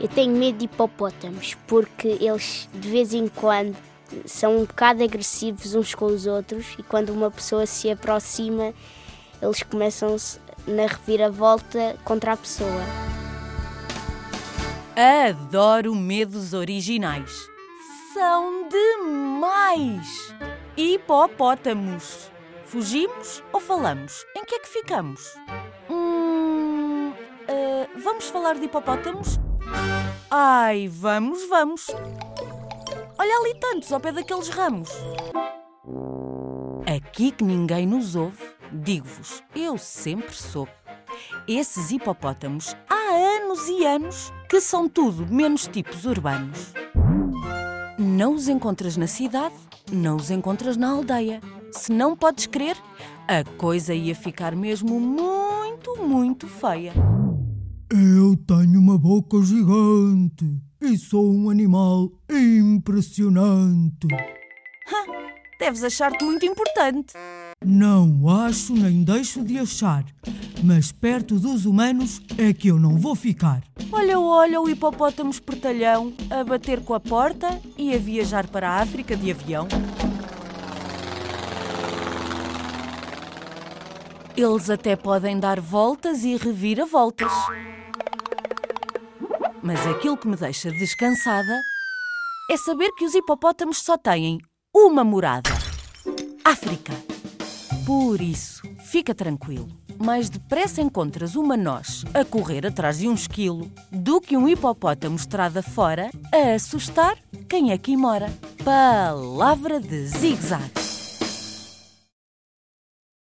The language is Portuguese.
Eu tenho medo de hipopótamos porque eles de vez em quando são um bocado agressivos uns com os outros e quando uma pessoa se aproxima eles começam na reviravolta contra a pessoa. Adoro medos originais. São demais! Hipopótamos. Fugimos ou falamos? Em que é que ficamos? Hum, uh, vamos falar de hipopótamos? Ai, vamos, vamos. Olha ali tantos ao pé daqueles ramos. Aqui que ninguém nos ouve, digo-vos, eu sempre soube. Esses hipopótamos há anos e anos que são tudo menos tipos urbanos. Não os encontras na cidade, não os encontras na aldeia. Se não podes crer, a coisa ia ficar mesmo muito, muito feia. Eu tenho uma boca gigante e sou um animal impressionante. Deves achar-te muito importante. Não acho nem deixo de achar, mas perto dos humanos é que eu não vou ficar. Olha, olha o hipopótamo espertalhão a bater com a porta e a viajar para a África de avião. Eles até podem dar voltas e reviravoltas. Mas aquilo que me deixa descansada é saber que os hipopótamos só têm uma morada: África. Por isso, fica tranquilo. Mais depressa encontras uma noz a correr atrás de um esquilo do que um hipopótamo estrada fora a assustar quem aqui mora. Palavra de zigzag.